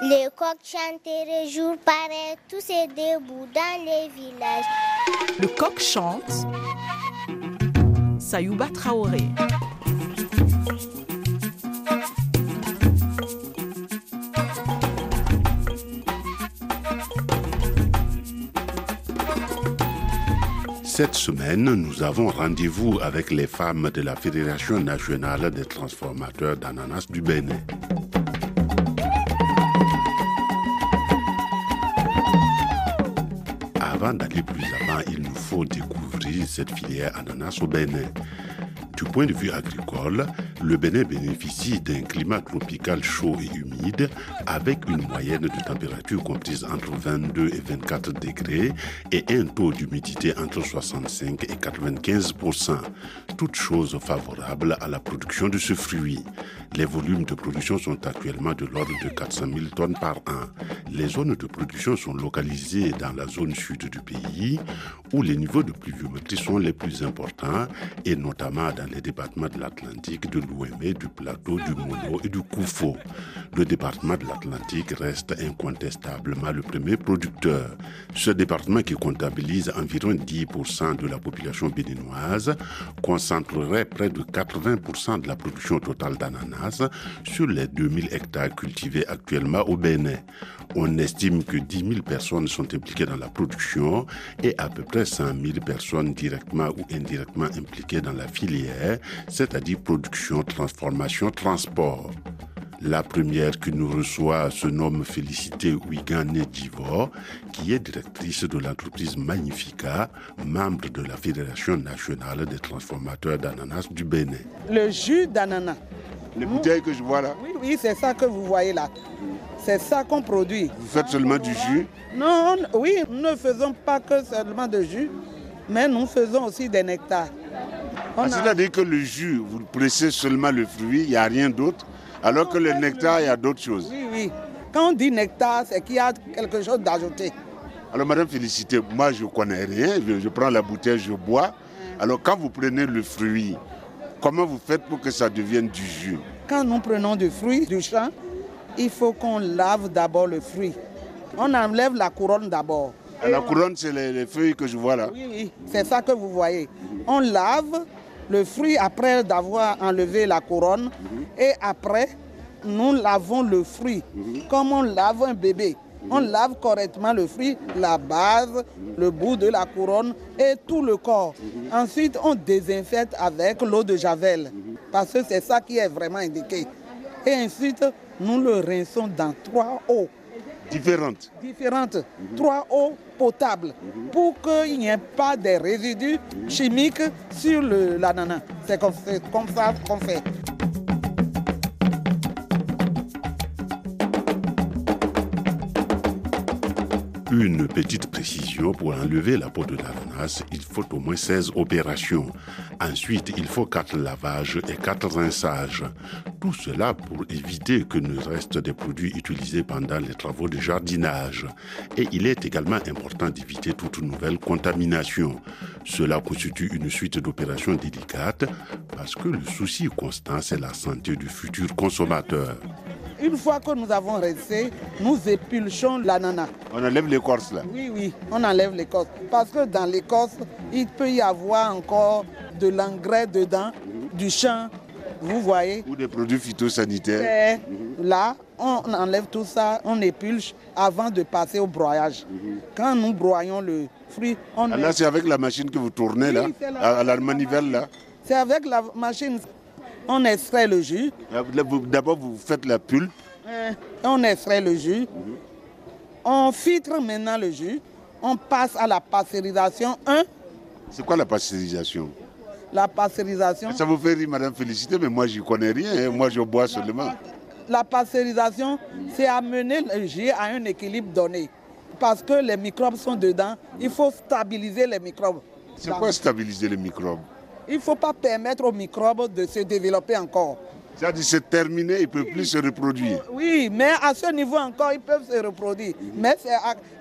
Les coqs chanteraient jour pareil, tous et debout dans les villages. Le coq chante. Sayouba Traoré. Cette semaine, nous avons rendez-vous avec les femmes de la Fédération nationale des transformateurs d'ananas du Bénin. D'aller plus avant, il nous faut découvrir cette filière ananas au Bénin. Du point de vue agricole, le Bénin bénéficie d'un climat tropical chaud et humide avec une moyenne de température comprise entre 22 et 24 degrés et un taux d'humidité entre 65 et 95% toutes choses favorables à la production de ce fruit. Les volumes de production sont actuellement de l'ordre de 400 000 tonnes par an. Les zones de production sont localisées dans la zone sud du pays où les niveaux de pluviométrie sont les plus importants et notamment dans les départements de l'Atlantique, de du Plateau, du Mono et du Koufo. Le département de l'Atlantique reste incontestablement le premier producteur. Ce département qui comptabilise environ 10% de la population béninoise concentrerait près de 80% de la production totale d'ananas sur les 2000 hectares cultivés actuellement au Bénin. On estime que 10 000 personnes sont impliquées dans la production et à peu près 100 000 personnes directement ou indirectement impliquées dans la filière, c'est-à-dire production, transformation, transport. La première qui nous reçoit se nomme Félicité Ouigane Divor, qui est directrice de l'entreprise Magnifica, membre de la Fédération nationale des transformateurs d'ananas du Bénin. Le jus d'ananas. Les bouteilles que je vois là Oui, oui, c'est ça que vous voyez là. C'est ça qu'on produit. Vous faites seulement du jus? Non, oui, nous ne faisons pas que seulement de jus, mais nous faisons aussi des nectars. C'est-à-dire que le jus, vous pressez seulement le fruit, il n'y a rien d'autre, alors que le nectar, il y a d'autres choses. Oui, oui. Quand on dit nectar, c'est qu'il y a quelque chose d'ajouté. Alors, Madame Félicité, moi, je ne connais rien. Je, prends la bouteille, je bois. Alors, quand vous prenez le fruit, comment vous faites pour que ça devienne du jus? Quand nous prenons du fruit du champ, il faut qu'on lave d'abord le fruit. On enlève la couronne d'abord. La couronne, c'est les, feuilles que je vois là. Oui, oui, c'est ça que vous voyez. On lave le fruit après d'avoir enlevé la couronne et après, nous lavons le fruit comme on lave un bébé. On lave correctement le fruit, la base, le bout de la couronne et tout le corps. Ensuite, on désinfecte avec l'eau de Javel parce que c'est ça qui est vraiment indiqué. Et ensuite, nous le rinçons dans trois eaux. Différentes Différentes. Trois eaux potables pour qu'il n'y ait pas de résidus chimiques sur l'ananas. C'est comme, comme ça qu'on fait. Une petite précision, pour enlever la peau de l'ananas, il faut au moins 16 opérations. Ensuite, il faut 4 lavages et 4 rinçages. Tout cela pour éviter que ne restent des produits utilisés pendant les travaux de jardinage. Et il est également important d'éviter toute nouvelle contamination. Cela constitue une suite d'opérations délicates parce que le souci constant, c'est la santé du futur consommateur. Une fois que nous avons rincé, nous épulchons l'ananas. On enlève l'écorce là Oui, oui, on enlève l'écorce. Parce que dans l'écorce, il peut y avoir encore de l'engrais dedans, du champ, vous voyez. Ou des produits phytosanitaires. Là, on enlève tout ça, on épulche avant de passer au broyage. Quand nous broyons le fruit, on... Ah, là, c'est avec la machine que vous tournez là, à la manivelle là C'est avec la machine on extrait le jus. D'abord, vous faites la pulpe. On extrait le jus. On filtre maintenant le jus. On passe à la pasteurisation 1. C'est quoi la pasteurisation? La pasteurisation. Ça vous fait rire, Madame Félicité, mais moi, je ne connais rien. Hein. Moi, je bois seulement. La pasteurisation, c'est amener le jus à un équilibre donné. Parce que les microbes sont dedans, il faut stabiliser les microbes. C'est quoi stabiliser les microbes? Il ne faut pas permettre aux microbes de se développer encore. C'est-à-dire c'est terminé, ils ne peuvent plus se reproduire. Oui, mais à ce niveau encore, ils peuvent se reproduire. Mais c'est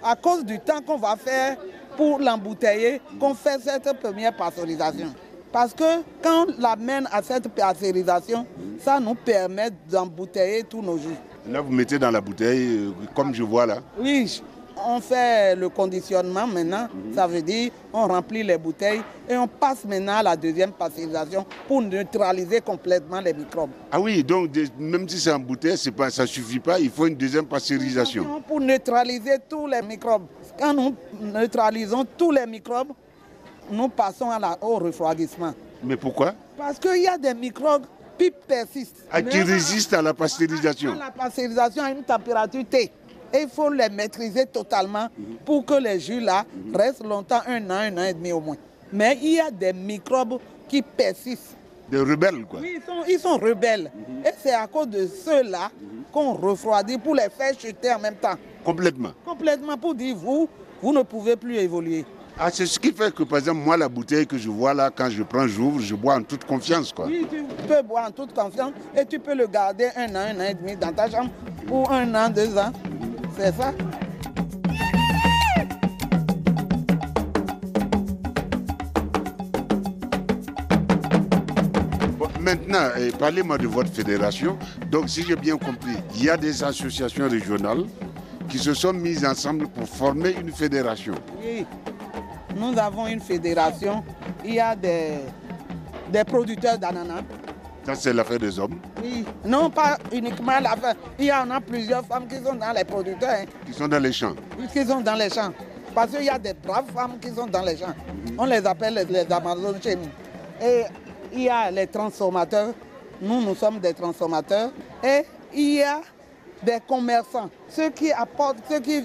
à, cause du temps qu'on va faire pour l'embouteiller qu'on fait cette première pasteurisation. Parce que quand on l'amène à cette pasteurisation, ça nous permet d'embouteiller tous nos jus. Là, vous mettez dans la bouteille, euh, comme je vois là. Oui, on fait le conditionnement maintenant. Ça veut dire on remplit les bouteilles et on passe maintenant à la deuxième pasteurisation pour neutraliser complètement les microbes. Ah oui, donc même si c'est en bouteille, pas, ça suffit pas, il faut une deuxième pasteurisation. Pour neutraliser tous les microbes. Quand nous neutralisons tous les microbes, nous passons à la- au refroidissement. Mais pourquoi? Parce qu'il y a des microbes qui persistent. Ah, Qui résistent à la pasteurisation. La pasteurisation a une température T. Et il faut les maîtriser totalement pour que les jus là restent longtemps, un an, un an et demi au moins. Mais il y a des microbes qui persistent. Des rebelles, quoi. Oui, ils sont, ils sont rebelles. Et c'est à cause de ceux-là qu'on refroidit pour les faire chuter en même temps. Complètement. Complètement pour dire, vous, vous ne pouvez plus évoluer. Ah, c'est ce qui fait que, par exemple, moi, la bouteille que je vois là, quand je prends, j'ouvre, je bois en toute confiance, quoi. Oui, tu peux boire en toute confiance et tu peux le garder un an, un an et demi dans ta chambre pour un an, deux ans. C'est ça? Bon, maintenant, eh, parlez-moi de votre fédération. Donc, si j'ai bien compris, il y a des associations régionales qui se sont mises ensemble pour former une fédération. Oui, nous avons une fédération. Il y a des, des producteurs d'ananas. Ça, c'est l'affaire des hommes Oui, non pas uniquement la femme. Il y en a plusieurs femmes qui sont dans les producteurs, hein, qui sont dans les champs. qui sont dans les champs. Parce qu'il y a des braves femmes qui sont dans les champs. On les appelle les, les Amazones chez nous. Et il y a les transformateurs. Nous, nous sommes des transformateurs. Et il y a des commerçants. Ceux qui apportent, ceux qui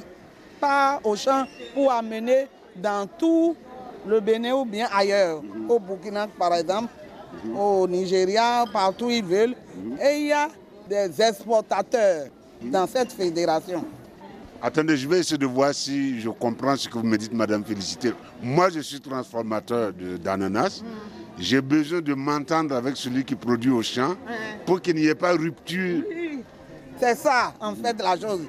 partent au champ pour amener dans tout le Bénin ou bien ailleurs. Au Burkina, par exemple, au Nigeria, partout où ils veulent. Et il y a des exportateurs dans cette fédération. Attendez, je vais essayer de voir si je comprends ce que vous me dites, Madame Félicité. Moi, je suis transformateur d'ananas. J'ai besoin de m'entendre avec celui qui produit au champ pour qu'il n'y ait pas rupture. C'est ça, en fait, la chose.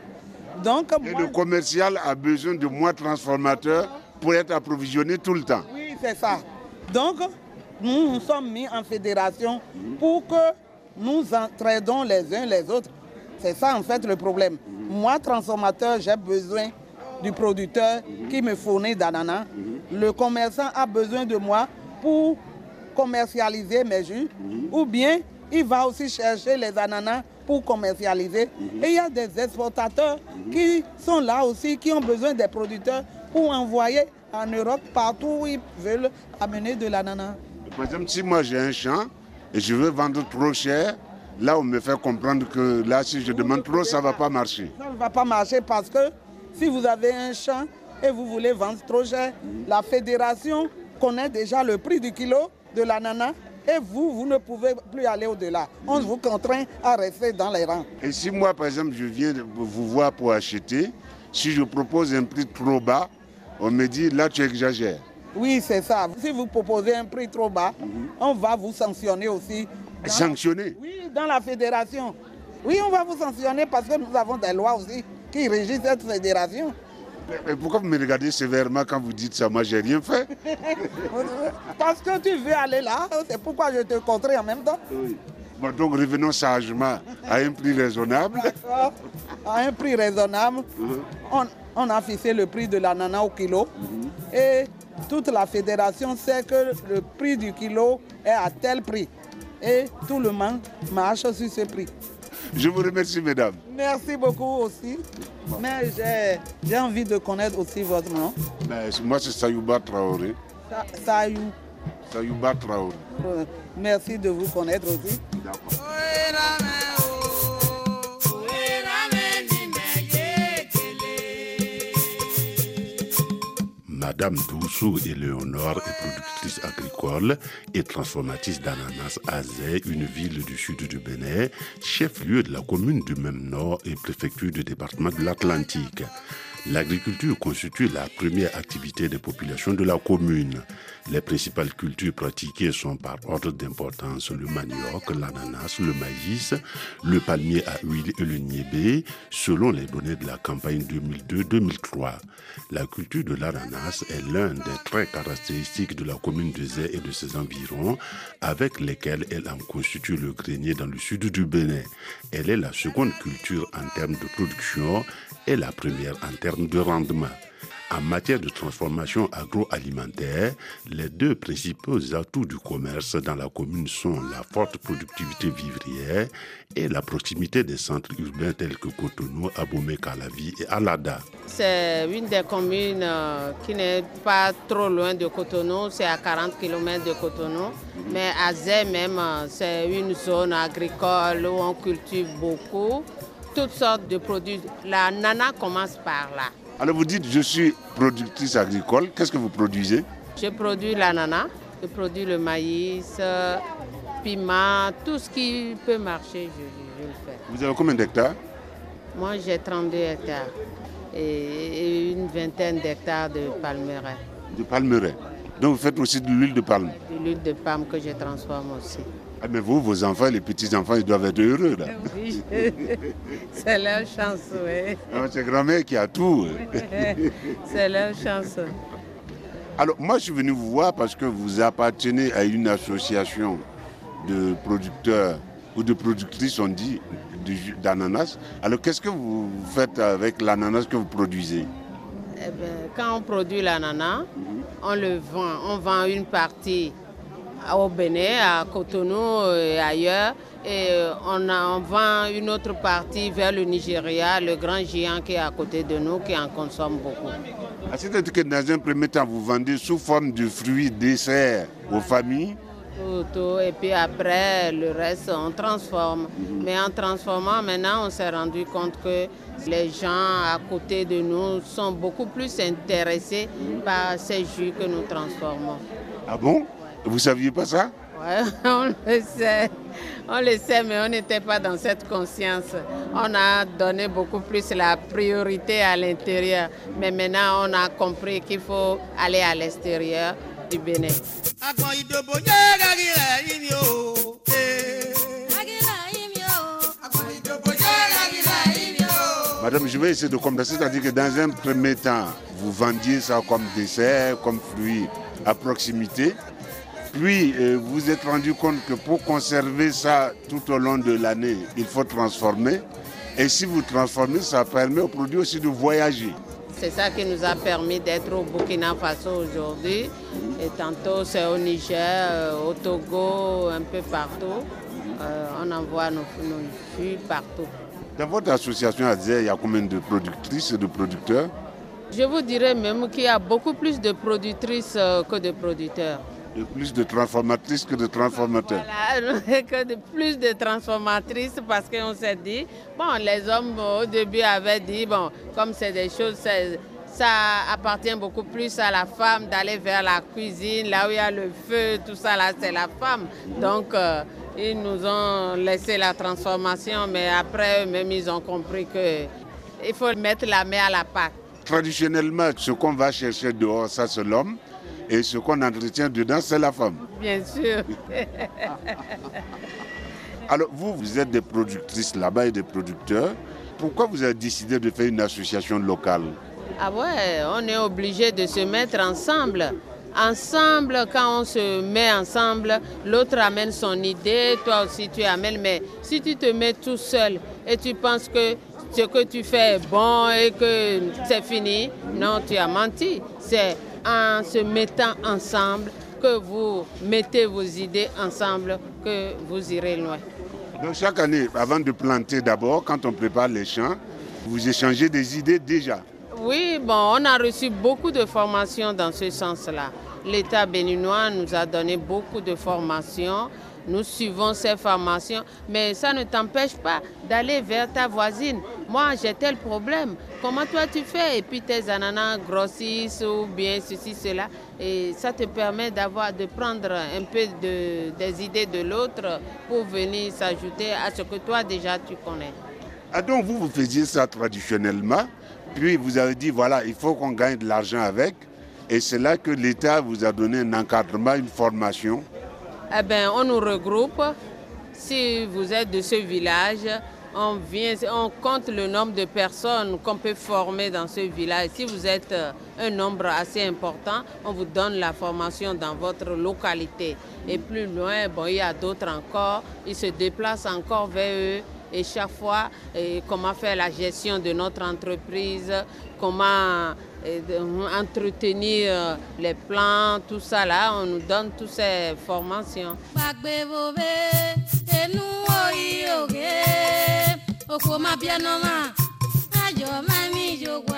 Donc, Et moi, le commercial a besoin de moi, transformateur, pour être approvisionné tout le temps. oui, c'est ça. Donc, nous nous sommes mis en fédération pour que nous entraidons les uns les autres. C'est ça, en fait, le problème. Moi, transformateur, j'ai besoin du producteur qui me fournit d'ananas. Le commerçant a besoin de moi pour commercialiser mes jus. Ou bien, il va aussi chercher les ananas pour commercialiser. Et il y a des exportateurs qui sont là aussi, qui ont besoin des producteurs pour envoyer en Europe, partout où ils veulent amener de l'ananas. Par exemple, si moi j'ai un champ et je veux vendre trop cher, là on me fait comprendre que là si je demande trop, ça ne va pas marcher. Ça ne va pas marcher parce que si vous avez un champ et vous voulez vendre trop cher, la fédération connaît déjà le prix du kilo de l'ananas et vous, vous ne pouvez plus aller au-delà. On vous contraint à rester dans les rangs. Et si moi par exemple je viens vous voir pour acheter, si je propose un prix trop bas, on me dit là tu exagères. Oui, c'est ça. Si vous proposez un prix trop bas, on va vous sanctionner aussi. Sanctionner. Oui, dans la fédération. Oui, on va vous sanctionner parce que nous avons des lois aussi qui régissent cette fédération. Mais pourquoi vous me regardez sévèrement quand vous dites ça? Moi j'ai rien fait. Parce que tu veux aller là, c'est pourquoi je te contrains en même temps. Bon, donc revenons sagement à un prix raisonnable. D'accord. À un prix raisonnable, on, on a fixé le prix de l'ananas au kilo. Et toute la fédération sait que le prix du kilo est à tel prix. Et tout le monde marche sur ce prix. Je vous remercie mesdames. Merci beaucoup aussi. Mais j'ai- envie de connaître aussi votre nom. Ben, moi c'est Sayouba Traoré. Sa- Sayou. Sayouba Traoré. Euh, Merci de vous connaître aussi. D'accord. Madame Doussou Éléonore est productrice agricole et transformatrice d'ananas à une ville du sud du Bénin, chef-lieu de la commune du même nom et préfecture du département de l'Atlantique. L'agriculture constitue la première activité des populations de la commune. Les principales cultures pratiquées sont par ordre d'importance le manioc, l'ananas, le maïs, le palmier à huile et le niébé, selon les données de la campagne 2002-2003. La culture de l'ananas est l'un des traits caractéristiques de la commune de Zé et de ses environs, avec lesquels elle en constitue le grenier dans le sud du Bénin. Elle est la seconde culture en termes de production et la première en termes de rendement. En matière de transformation agroalimentaire, les deux principaux atouts du commerce dans la commune sont la forte productivité vivrière et la proximité des centres urbains tels que Cotonou, Abomey, Calavi et Alada. C'est une des communes euh, qui n'est pas trop loin de Cotonou, c'est à 40 km de Cotonou. Mais à Zé même, euh, c'est une zone agricole où on cultive beaucoup, toutes sortes de produits. La nana commence par là. Alors vous dites, je suis productrice agricole. Qu'est-ce que vous produisez? Je produis l'ananas, je produis le maïs, piment, tout ce qui peut marcher, je, le fais. Vous avez combien d'hectares? Moi, j'ai 32 hectares et une vingtaine d'hectares de palmeraie. De palmeraie Donc vous faites aussi de l'huile de palme De l'huile de palme que je transforme aussi. Ah, mais vous, vos enfants, les petits-enfants, ils doivent être heureux là. Oui, c'est leur chance, oui. Ah, c'est grand-mère qui a tout. c'est leur chance. Alors, moi, je suis venu vous voir parce que vous appartenez à une association de producteurs ou de productrices, on dit, d'ananas. Alors, qu'est-ce que vous faites avec l'ananas que vous produisez? Eh bien, Quand on produit l'ananas, on le vend. On vend une partie au Bénin, à Cotonou et ailleurs. Et on, en vend une autre partie vers le Nigeria, le grand géant qui est à côté de nous, qui en consomme beaucoup. C'est-à-dire que dans un premier temps, vous vendez sous forme de fruits, desserts aux familles? Tout, tout, et puis après, le reste, on transforme. Mais en transformant, maintenant, on s'est rendu compte que les gens à côté de nous sont beaucoup plus intéressés par ces jus que nous transformons. Ah bon? Vous saviez pas ça? Oui, on le sait. On le sait, mais on n'était pas dans cette conscience. On a donné beaucoup plus la priorité à l'intérieur. Mais maintenant, on a compris qu'il faut aller à l'extérieur du Bénin. Madame, je vais essayer de comprendre. C'est-à-dire que dans un premier temps, vous vendiez ça comme dessert, comme fruit à proximité. Puis, euh, vous êtes rendu compte que pour conserver ça tout au long de l'année, il faut transformer. Et si vous transformez, ça permet au produit aussi de voyager. C'est ça qui nous a permis d'être au Burkina Faso aujourd'hui. Et tantôt, c'est au Niger, euh, au Togo, un peu partout. Euh, on envoie nos, nos partout. Dans votre association Azer, il y a combien de productrices et de producteurs? Je vous dirais même qu'il y a beaucoup plus de productrices que de producteurs plus de transformatrices que de transformateurs. Voilà, que de plus de transformatrices parce qu'on s'est dit, bon, les hommes au début avaient dit, bon, comme c'est des choses, ça appartient beaucoup plus à la femme d'aller vers la cuisine, là où il y a le feu, tout ça, là, c'est la femme. Donc, euh, ils nous ont laissé la transformation, mais après eux-mêmes, ils ont compris qu'il faut mettre la main à la pâte. Traditionnellement, ce qu'on va chercher dehors, ça, c'est l'homme. Et ce qu'on entretient dedans, c'est la femme. Bien sûr. Alors, vous, vous êtes des productrices là-bas et des producteurs. Pourquoi vous avez décidé de faire une association locale? Ah ouais, on est obligé de se mettre ensemble. Ensemble, quand on se met ensemble, l'autre amène son idée, toi aussi tu amènes. Mais si tu te mets tout seul et tu penses que ce que tu fais est bon et que c'est fini, non, tu as menti. C'est en se mettant ensemble que vous mettez vos idées ensemble, que vous irez loin. Donc chaque année, avant de planter d'abord, quand on prépare les champs, vous échangez des idées déjà Oui, bon, on a reçu beaucoup de formations dans ce sens-là. L'État béninois nous a donné beaucoup de formations nous suivons ces formations, mais ça ne t'empêche pas d'aller vers ta voisine. Moi, j'ai tel problème. Comment toi tu fais? Et puis tes ananas grossissent ou bien ceci, cela. Et ça te permet d'avoir, de prendre un peu de, des idées de l'autre pour venir s'ajouter à ce que toi déjà tu connais. Ah donc vous, vous faisiez ça traditionnellement puis vous avez dit, voilà, il faut qu'on gagne de l'argent avec. Et c'est là que l'État vous a donné un encadrement, une formation. Eh bien, on nous regroupe. Si vous êtes de ce village, on, vient, on compte le nombre de personnes qu'on peut former dans ce village. Si vous êtes euh, un nombre assez important, on vous donne la formation dans votre localité. Et plus loin, bon, il y a d'autres encore. Ils se déplacent encore vers eux et chaque fois comment faire la gestion de notre entreprise, comment et de- entretenir euh, les plans, tout ça là, on nous donne toutes ces formations. má mi jògbà.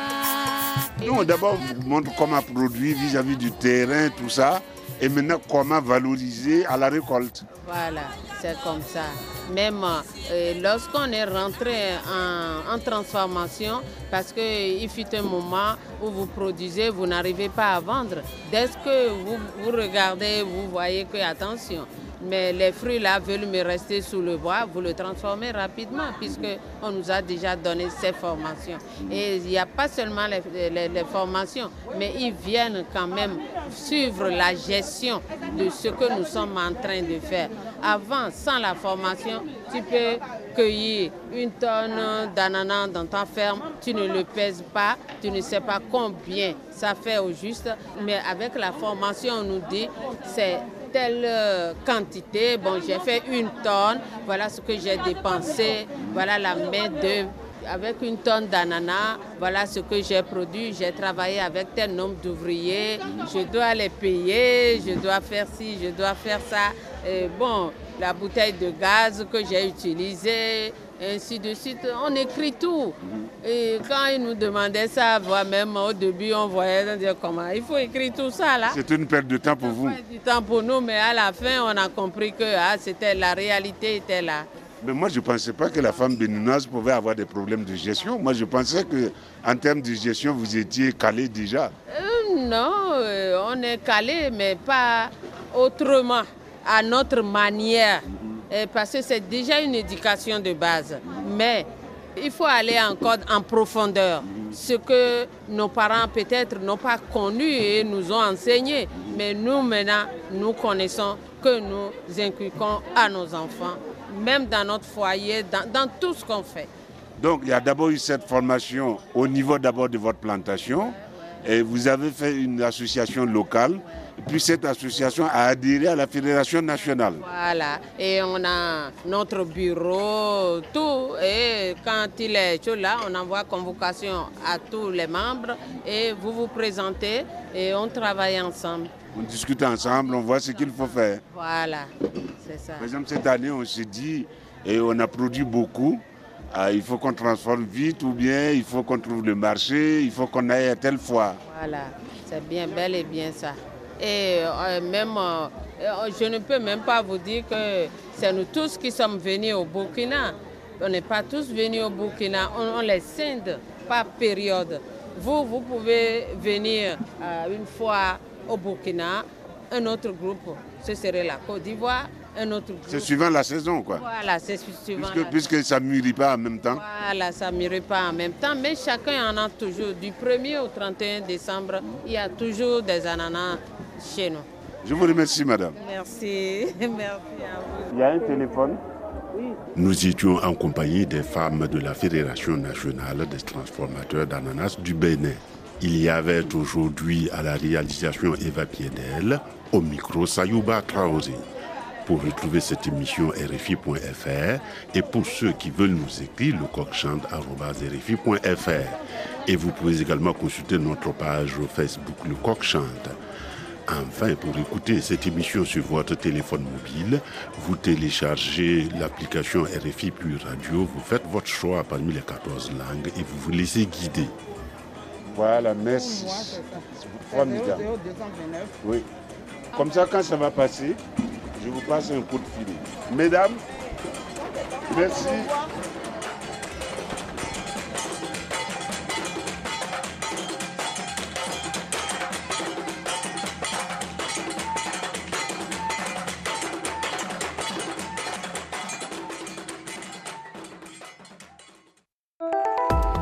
Non, d'abord, vous montre comment produire vis-à-vis du terrain, tout ça. Et maintenant, comment valoriser à la récolte. Voilà, c'est comme ça. Même euh, lorsqu'on est rentré en, transformation, parce qu'il fut un moment où vous produisez, vous n'arrivez pas à vendre. Dès que vous, vous regardez, vous voyez que, attention, mais les fruits là veulent me rester sous le bois, vous le transformez rapidement puisqu'on nous a déjà donné ces formations. Et il n'y a pas seulement les, les- formations, mais ils viennent quand même suivre la gestion de ce que nous sommes en train de faire. Avant, sans la formation, tu peux cueillir une tonne d'ananas dans ta ferme, tu ne le pèses pas, tu ne sais pas combien ça fait au juste, mais avec la formation, on nous dit c'est telle euh, quantité, bon j'ai fait une tonne, voilà ce que j'ai dépensé, voilà la main d'œuvre. Avec une tonne d'ananas, voilà ce que j'ai produit. J'ai travaillé avec tel nombre d'ouvriers. Je dois les payer, je dois faire ci, je dois faire ça. Et bon, la bouteille de gaz que j'ai utilisée, ainsi de suite. On écrit tout. Et quand ils nous demandaient ça, voire même au début, on voyait on disait comment il faut écrire tout ça là? C'est une perte de temps pour vous. Pas du temps pour nous, mais à la fin, on a compris que ah, c'était la réalité était là. Mais moi, je ne pensais pas que la femme béninoise pouvait avoir des problèmes de gestion. Moi, je pensais que en termes de gestion, vous étiez calé déjà. Euh, non, euh, on est calé, mais pas autrement, à notre manière. Euh, parce que c'est déjà une éducation de base. Mais il faut aller encore en profondeur. Ce que nos parents peut-être n'ont pas connu et nous ont enseigné. Mais nous, maintenant, nous connaissons que nous inculquons à nos enfants, même dans notre foyer, dans, dans tout ce qu'on fait. Donc, il y a d'abord eu cette formation au niveau d'abord de votre plantation. Et vous avez fait une association locale. Puis cette association a adhéré à la Fédération nationale. Voilà, et on a notre bureau, tout. Et quand il est chaud là, on envoie convocation à tous les membres et vous vous présentez et on travaille ensemble. On discute ensemble, on voit ce qu'il faut faire. Voilà, c'est ça. Par exemple, cette année, on s'est dit, et on a produit beaucoup, ah, il faut qu'on transforme vite ou bien il faut qu'on trouve le marché, il faut qu'on aille à telle fois. Voilà, c'est bien, bel et bien ça. Et euh, même, euh, euh, je ne peux même pas vous dire que c'est nous tous qui sommes venus au Burkina. On n'est pas tous venus au Burkina, on, on les scinde par période. Vous, vous pouvez venir euh, une fois au Burkina, un autre groupe, ce serait la Côte d'Ivoire, un autre groupe. C'est suivant la saison, quoi. Voilà, c'est suivant. Puisque, la- puisque ça ne mûrit pas en même temps. voilà, ça ne mûrit pas en même temps, mais chacun en a toujours. Du 1er au 31 décembre, il y a toujours des ananas chez nous. Je vous remercie, madame. Merci, merci à vous. Il y a un téléphone. Nous étions en compagnie des femmes de la Fédération nationale des transformateurs d'ananas du Bénin. Il y avait aujourd'hui à la réalisation Eva Piedel, au micro Sayouba Traoré. Pour retrouver cette émission RFI.fr et pour ceux qui veulent nous écrire, le coq-chante@rfi.fr. Et vous pouvez également consulter notre page Facebook Le Coq Chante. Enfin, pour écouter cette émission sur votre téléphone mobile, vous téléchargez l'application RFI Pure Radio, vous faites votre choix parmi les 14 langues et vous vous laissez guider. Voilà, merci. Formidable. Oui. Comme ça, quand ça va passer, je vous passe un coup de fil. Mesdames, merci.